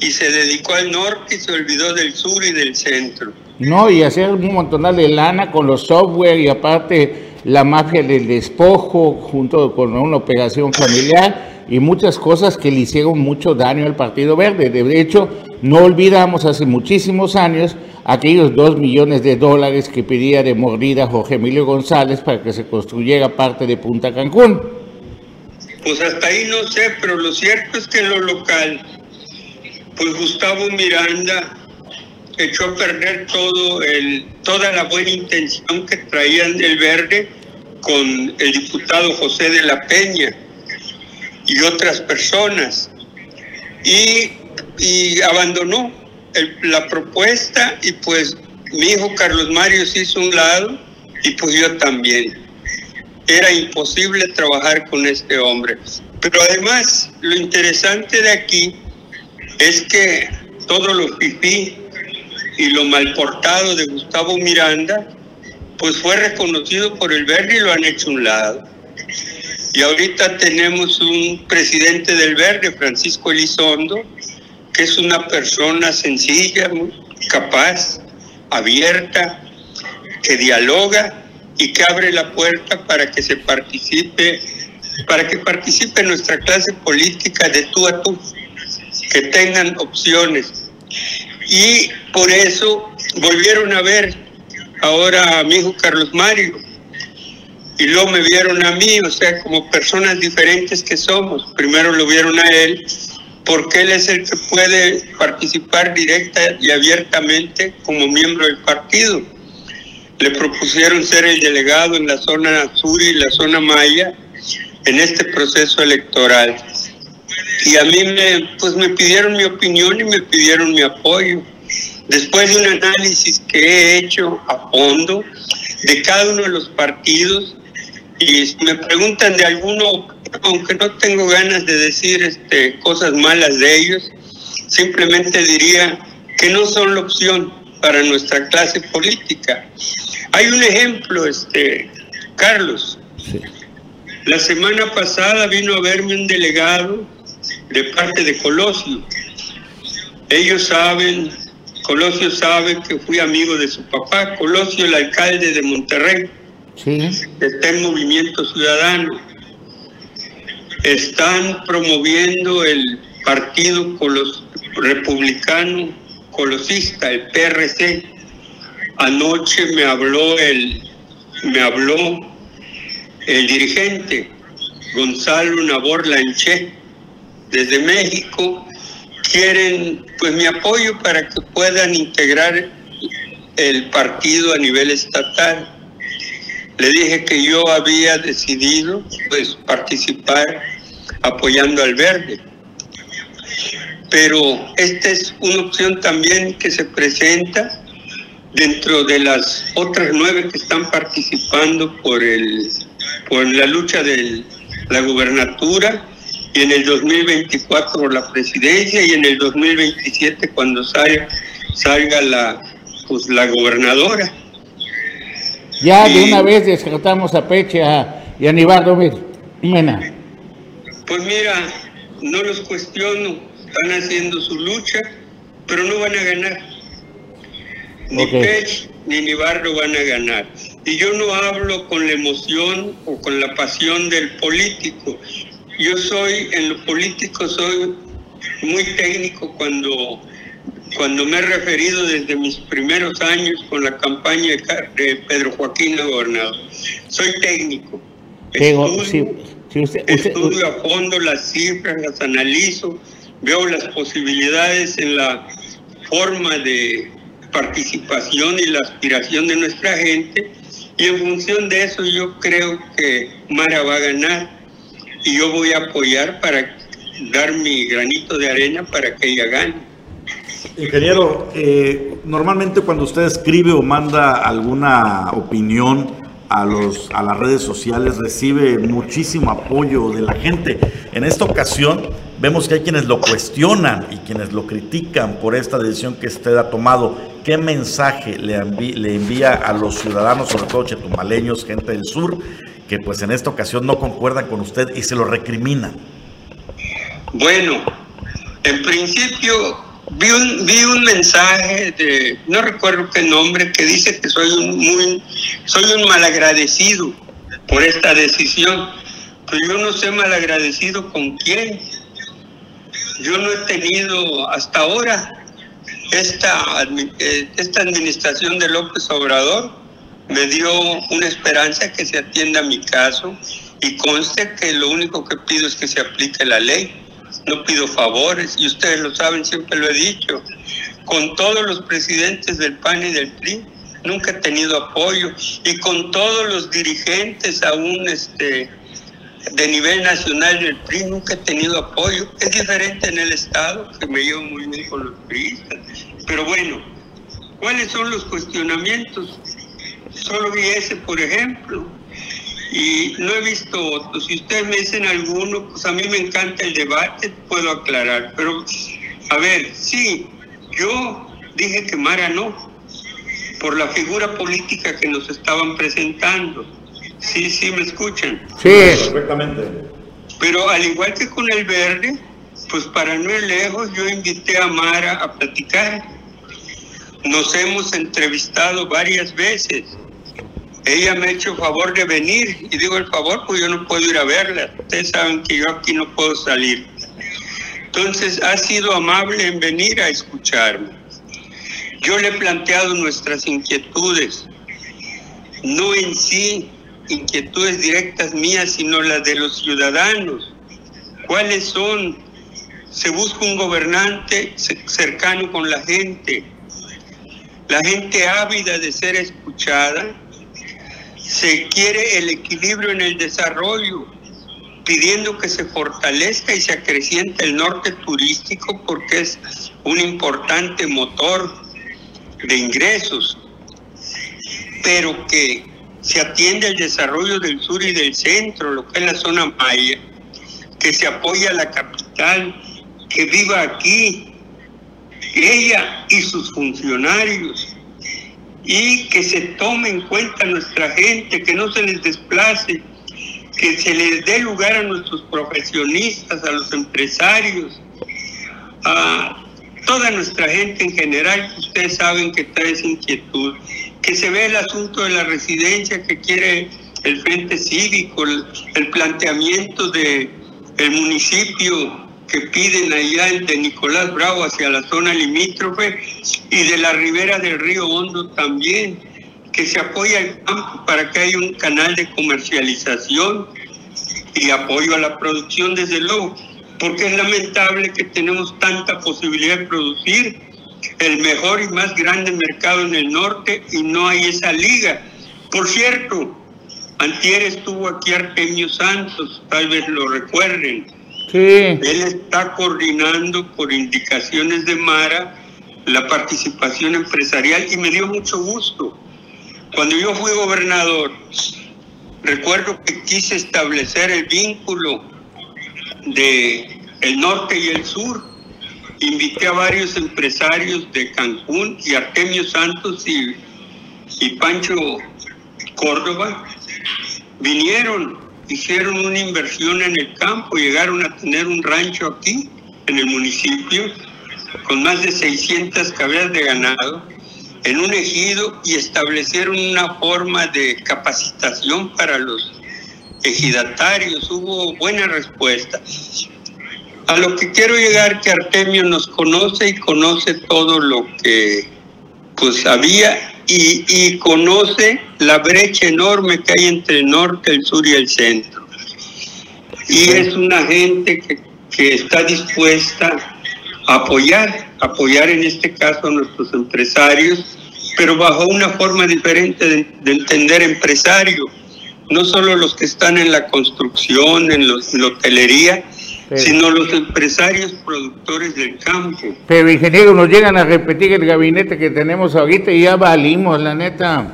y se dedicó al norte y se olvidó del sur y del centro. No, y hacer un montonal de lana con los software y aparte la mafia del despojo junto con una operación familiar y muchas cosas que le hicieron mucho daño al Partido Verde. De hecho, no olvidamos hace muchísimos años aquellos dos millones de dólares que pedía de mordida Jorge Emilio González para que se construyera parte de Punta Cancún. Pues hasta ahí no sé, pero lo cierto es que en lo local pues Gustavo Miranda echó a perder todo el, toda la buena intención que traían del verde con el diputado José de la Peña y otras personas. Y, abandonó la propuesta y pues mi hijo Carlos Mario se hizo un lado y pues yo también. Era imposible trabajar con este hombre. Pero además, lo interesante de aquí es que todo lo pipí y lo mal portado de Gustavo Miranda, pues fue reconocido por el Verde y lo han hecho un lado. Y ahorita tenemos un presidente del Verde, Francisco Elizondo, que es una persona sencilla, capaz, abierta, que dialoga y que abre la puerta para que se participe, para que participe nuestra clase política de tú a tú que tengan opciones. Y por eso volvieron a ver ahora a mi hijo Carlos Mario y luego me vieron a mí, o sea, como personas diferentes que somos. Primero lo vieron a él porque él es el que puede participar directa y abiertamente como miembro del partido. le propusieron ser el delegado en la zona sur y la zona maya en este proceso electoral. Y a mí me, pues me pidieron mi opinión y me pidieron mi apoyo. Después de un análisis que he hecho a fondo de cada uno de los partidos, y me preguntan de alguno, aunque no tengo ganas de decir este, cosas malas de ellos, simplemente diría que no son la opción para nuestra clase política. Hay un ejemplo, este, Carlos. La semana pasada vino a verme un delegado de parte de Colosio. Ellos saben, Colosio sabe que fui amigo de su papá, Colosio el alcalde de Monterrey. Sí. Está en Movimiento Ciudadano. Están promoviendo el partido colos, republicano colosista, el PRC. Anoche me habló el, me habló el dirigente Gonzalo Nabor Lanché desde México. Quieren pues mi apoyo para que puedan integrar el partido a nivel estatal. Le dije que yo había decidido pues participar apoyando al verde. Pero esta es una opción también que se presenta dentro de las otras nueve que están participando por el por la lucha de la gubernatura y en el 2024 por la presidencia y en el 2027 cuando salga, salga la pues la gobernadora. Ya de una vez descartamos a Peche y a Nibardo Mena. Pues mira, no los cuestiono, están haciendo su lucha, pero no van a ganar. Ni Pech ni Nibardo van a ganar. Y yo no hablo con la emoción o con la pasión del político. Yo soy, en lo político, soy muy técnico cuando, cuando me he referido desde mis primeros años con la campaña de Pedro Joaquín Gobernador. Soy técnico. Estudio, estudio a fondo las cifras, las analizo, veo las posibilidades en la forma de participación y la aspiración de nuestra gente y en función de eso yo creo que Mara va a ganar y yo voy a apoyar para dar mi granito de arena para que ella gane. Ingeniero, eh, normalmente cuando usted escribe o manda alguna opinión a, los, a las redes sociales recibe muchísimo apoyo de la gente. En esta ocasión vemos que hay quienes lo cuestionan y quienes lo critican por esta decisión que usted ha tomado. ¿Qué mensaje le, le envía a los ciudadanos, sobre todo chetumaleños, gente del sur, que pues en esta ocasión no concuerdan con usted y se lo recriminan? Bueno, en principio vi un, vi un mensaje de, no recuerdo qué nombre, que dice que soy un muy, soy un malagradecido por esta decisión. Pero yo no sé malagradecido con quién. Yo no he tenido hasta ahora esta, eh, esta administración de López Obrador me dio una esperanza que se atienda a mi caso y conste que lo único que pido es que se aplique la ley. No pido favores y ustedes lo saben, siempre lo he dicho. Con todos los presidentes del PAN y del PRI nunca he tenido apoyo y con todos los dirigentes aún este de nivel nacional del PRI nunca he tenido apoyo. Es diferente en el Estado, que me llevo muy bien con los PRIistas. Pero bueno, ¿cuáles son los cuestionamientos? Solo vi ese, por ejemplo, y no he visto otros. Si ustedes me dicen alguno, pues a mí me encanta el debate, puedo aclarar. Pero, a ver, sí, yo dije que Mara no, por la figura política que nos estaban presentando Sí, sí, me escuchan. Sí. Perfectamente. Pero al igual que con el verde, pues para no ir lejos, yo invité a Mara a platicar. Nos hemos entrevistado varias veces. Ella me ha hecho favor de venir y digo el favor, pues yo no puedo ir a verla. Ustedes saben que yo aquí no puedo salir. Entonces ha sido amable en venir a escucharme. Yo le he planteado nuestras inquietudes, no en sí inquietudes directas mías, sino las de los ciudadanos. ¿Cuáles son? Se busca un gobernante cercano con la gente. la gente ávida de ser escuchada, se quiere el equilibrio en el desarrollo, pidiendo que se fortalezca y se acreciente el norte turístico porque es un importante motor de ingresos, pero que se atiende el desarrollo del sur y del centro, lo que es la zona maya, que se apoya a la capital, que viva aquí, ella y sus funcionarios, y que se tome en cuenta nuestra gente, que no se les desplace, que se les dé lugar a nuestros profesionistas, a los empresarios, a toda nuestra gente en general, que ustedes saben que trae esa inquietud, que se ve el asunto de la residencia que quiere el Frente Cívico, el, planteamiento de el municipio que piden allá de Nicolás Bravo hacia la zona limítrofe y de la ribera del río Hondo también, que se apoya el campo para que haya un canal de comercialización y apoyo a la producción desde luego, porque es lamentable que tenemos tanta posibilidad de producir el mejor y más grande mercado en el norte y no hay esa liga. Por cierto, antier estuvo aquí Artemio Santos, tal vez lo recuerden él está coordinando por indicaciones de Mara la participación empresarial y me dio mucho gusto. Cuando yo fui gobernador, recuerdo que quise establecer el vínculo de el norte y el sur. Invité a varios empresarios de Cancún y Artemio Santos y, y Pancho Córdoba vinieron hicieron una inversión en el campo, llegaron a tener un rancho aquí, en el municipio, con más de 600 cabezas de ganado, en un ejido y establecieron una forma de capacitación para los ejidatarios. Hubo buena respuesta. A lo que quiero llegar que Artemio nos conoce y conoce todo lo que pues había y, conoce la brecha enorme que hay entre el norte, el sur y el centro. Y es una gente que, está dispuesta a apoyar, apoyar en este caso a nuestros empresarios, pero bajo una forma diferente de, de entender empresario. No solo los que están en la construcción, en, los, en la hotelería, sino los empresarios productores del campo. Pero ingeniero, nos llegan a repetir el gabinete que tenemos ahorita y ya valimos, la neta.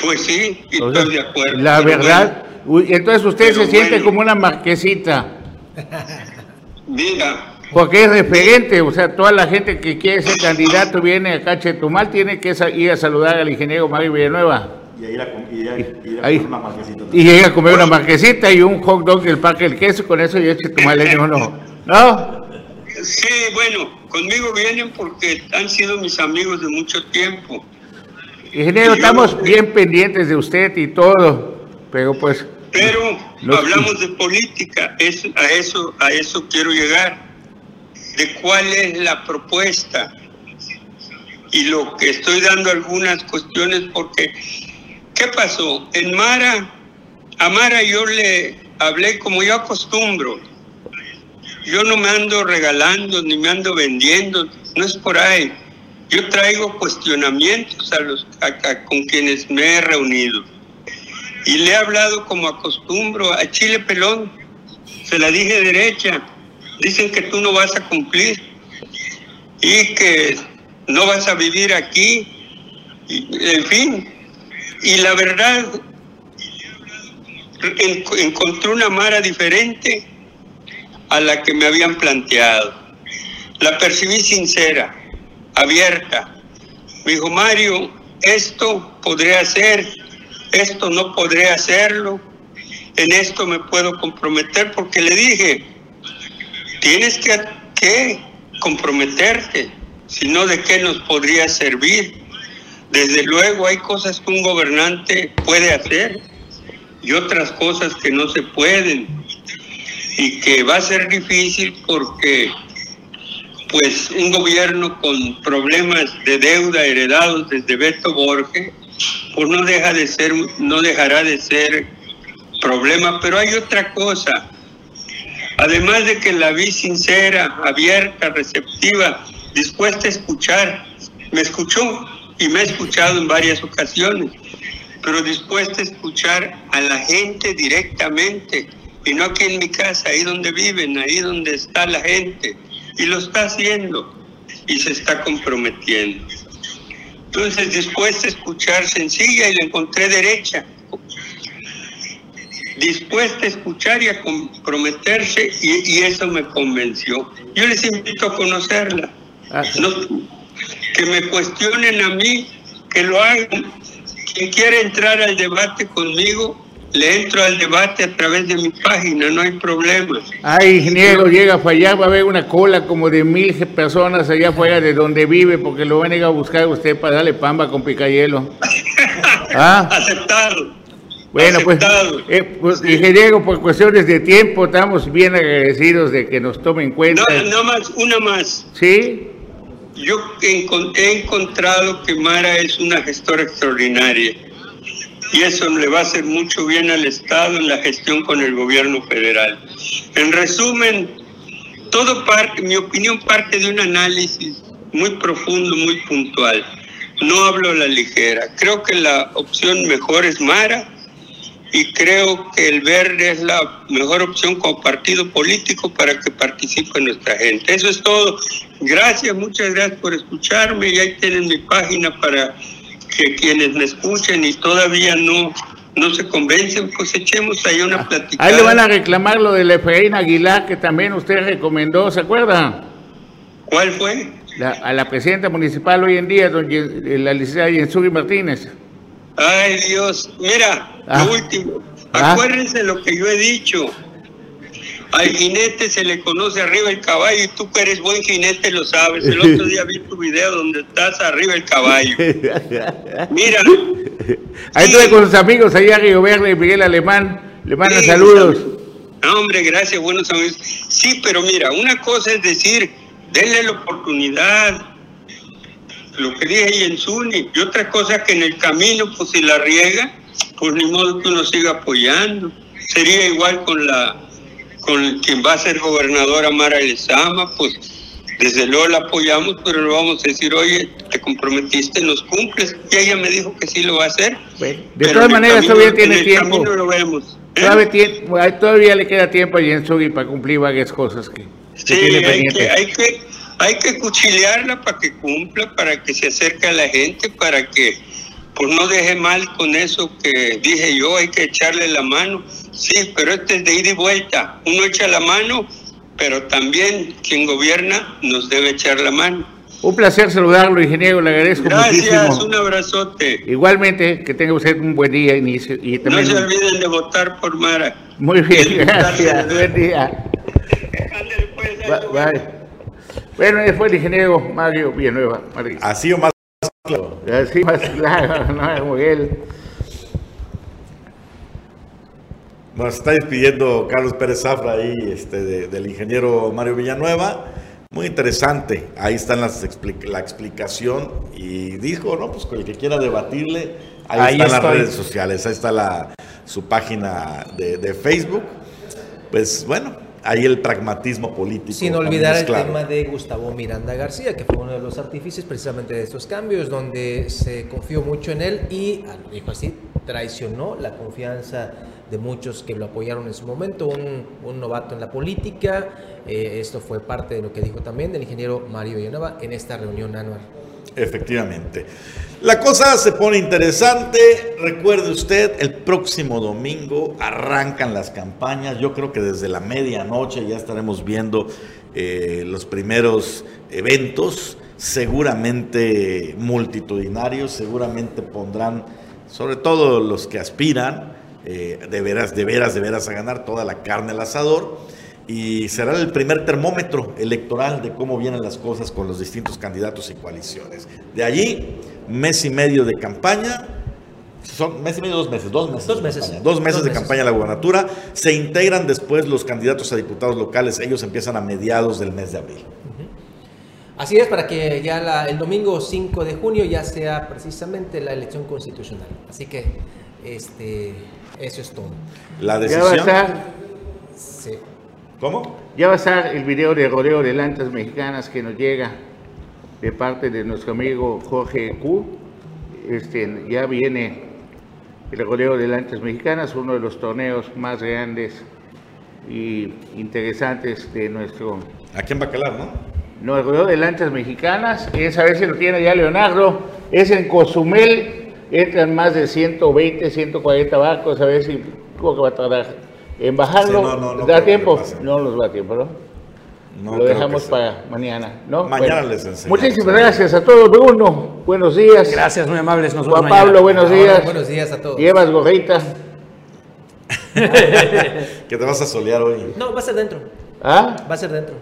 Pues sí, estoy de acuerdo. La verdad, entonces usted se siente como una marquesita. Mira. Porque es referente, o sea, toda la gente que quiere ser candidato viene a Cachetumal, tiene que ir a saludar al ingeniero Mario Villanueva. Y ir a, comer una marquesita. Y llega a comer una marquesita y un hot dog del Parque del Queso, con eso ya eche tu no. ¿No? Sí, bueno, conmigo vienen porque han sido mis amigos de mucho tiempo. Ingeniero, estamos bien pendientes de usted y todo, pero pues... Pero hablamos de política, es, a, eso, a eso quiero llegar, de cuál es la propuesta y lo que estoy dando algunas cuestiones porque ¿Qué pasó? En Mara, a Mara yo le hablé como yo acostumbro. Yo no me ando regalando ni me ando vendiendo, no es por ahí. Yo traigo cuestionamientos a los con quienes me he reunido. Y le he hablado como acostumbro a Chile Pelón. Se la dije derecha. Dicen que tú no vas a cumplir y que no vas a vivir aquí. en fin, y la verdad, encontré una Mara diferente a la que me habían planteado. La percibí sincera, abierta. Me dijo, Mario, esto podría hacer, esto no podré hacerlo, en esto me puedo comprometer porque le dije, tienes que, que comprometerte, si no, ¿de qué nos podría servir? Desde luego hay cosas que un gobernante puede hacer y otras cosas que no se pueden. Y que va a ser difícil porque pues un gobierno con problemas de deuda heredados desde Beto Borges pues no deja de ser no dejará de ser problema, pero hay otra cosa. Además de que la vi sincera, abierta, receptiva, dispuesta a escuchar, me escuchó y me ha escuchado en varias ocasiones, pero dispuesta a escuchar a la gente directamente y no aquí en mi casa, ahí donde viven, ahí donde está la gente. Y lo está haciendo y se está comprometiendo. Entonces, dispuesta a escuchar sencilla y la encontré derecha. Dispuesta a escuchar y a comprometerse y, eso me convenció. Yo les invito a conocerla. Ah. Que me cuestionen a mí, que lo hagan. Quien quiera entrar al debate conmigo, le entro al debate a través de mi página, no hay problema. Ay, ingeniero, llega para allá, va a haber una cola como de mil personas allá afuera de donde vive, porque lo van a ir a buscar a usted para darle pamba con picayelo. ¿Ah? Aceptado. Bueno, pues, eh, pues ingeniero, por cuestiones de tiempo, estamos bien agradecidos de que nos tomen cuenta. No, no más, una más. ¿Sí? Yo he encontrado que Mara es una gestora extraordinaria y eso le va a hacer mucho bien al Estado en la gestión con el gobierno federal. En resumen, todo parte, mi opinión parte de un análisis muy profundo, muy puntual. No hablo a la ligera. Creo que la opción mejor es Mara y creo que el verde es la mejor opción como partido político para que participe nuestra gente. Eso es todo. Gracias, muchas gracias por escucharme y ahí tienen mi página para que quienes me escuchen y todavía no, no se convencen, pues echemos ahí una ah, plática. Ahí le van a reclamar lo de Efraín Aguilar, que también usted recomendó, ¿se acuerda? ¿Cuál fue? a la presidenta municipal hoy en día, la licenciada Yensugi Martínez. Ay Dios, mira, lo ah. último, ah. acuérdense lo que yo he dicho. Al jinete se le conoce arriba el caballo y tú que eres buen jinete lo sabes. El otro día vi tu video donde estás arriba el caballo. Mira. Ahí estoy con sus amigos allá Río Verde, Miguel Alemán. Le manda saludos. hombre, gracias, buenos amigos. Sí, pero mira, una cosa es decir, denle la oportunidad, lo que dije en Zuni, y otra cosa que en el camino, pues si la riega, pues ni modo que uno siga apoyando. Sería igual con la con quien va a ser gobernadora Mara Lezama, pues desde luego la apoyamos, pero le vamos a decir, oye, te comprometiste, nos cumples. Y ella me dijo que sí lo va a hacer. de todas maneras, todavía tiene tiempo. Lo vemos. ¿eh? Todavía, le queda tiempo a Yensugi para cumplir varias cosas que, sí, hay que, hay que, hay que cuchilearla para que cumpla, para que se acerque a la gente, para que pues no deje mal con eso que dije yo, hay que echarle la mano Sí, pero este es de ida y vuelta. Uno echa la mano, pero también quien gobierna nos debe echar la mano. Un placer saludarlo, ingeniero, le agradezco muchísimo. Gracias, un abrazote. Igualmente, que tenga usted un buen día. Y, y también... No se olviden de votar por Mara. Muy bien, gracias, buen día. Pues, bye. Bueno, después el ingeniero Mario Villanueva. Así o más claro. Así más claro, no, Miguel. Nos está despidiendo Carlos Pérez Zafra ahí, este, del ingeniero Mario Villanueva. Muy interesante. Ahí está la explicación. Y dijo, no, pues con el que quiera debatirle, ahí, están las redes sociales, ahí está la, su página de, Facebook. Pues bueno, ahí el pragmatismo político. Sin olvidar el tema de Gustavo Miranda García, que fue uno de los artífices precisamente de estos cambios, donde se confió mucho en él y, dijo así, traicionó la confianza de muchos que lo apoyaron en su momento, un, novato en la política. Eh, esto fue parte de lo que dijo también el ingeniero Mario Villanueva en esta reunión anual. Efectivamente. La cosa se pone interesante. Recuerde usted, el próximo domingo arrancan las campañas. Yo creo que desde la medianoche ya estaremos viendo eh, los primeros eventos, seguramente multitudinarios, seguramente pondrán, sobre todo los que aspiran, eh, de veras, de veras, de veras a ganar toda la carne al asador. Y será el primer termómetro electoral de cómo vienen las cosas con los distintos candidatos y coaliciones. De allí, mes y medio de campaña, son mes y medio, dos meses, dos meses. Dos meses. dos meses de campaña a la gubernatura. Se integran después los candidatos a diputados locales. Ellos empiezan a mediados del mes de abril. Así es, para que ya el domingo 5 de junio ya sea precisamente la elección constitucional. Así que, este, eso es todo. La decisión. Ya va a estar, ¿Cómo? Ya va a estar el video de rodeo de lantas mexicanas que nos llega. De parte de nuestro amigo Jorge Q. Este, ya viene el rodeo de lanchas mexicanas, uno de los torneos más grandes y interesantes de nuestro... Aquí en Bacalar, ¿no? No, el rodeo de lanchas mexicanas, es a ver si lo tiene ya Leonardo, es en Cozumel, entran más de 120, 140 barcos, a ver si que va a tardar en bajarlo. Sí, no, no, no ¿Da creo tiempo? No nos da tiempo, ¿no? No lo dejamos para mañana, ¿no? Mañana les enseñamos. Muchísimas gracias a todos, Bruno. Buenos días. Gracias, muy amables. Nos vemos Juan mañana. Pablo, buenos Ahora, días. buenos días a todos. Llevas gorrita. Que te vas a solear hoy. No, va a ser dentro. ¿Ah? Va a ser dentro.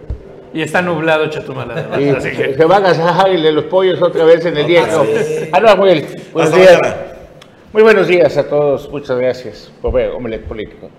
Y está nublado, Chetumal. Y así que- se van a sajar el de los pollos otra vez en el dieto. Ah, no, Samuel. Buenos Hasta días. mañana. Muy buenos días a todos. Muchas gracias por ver Omelet Político.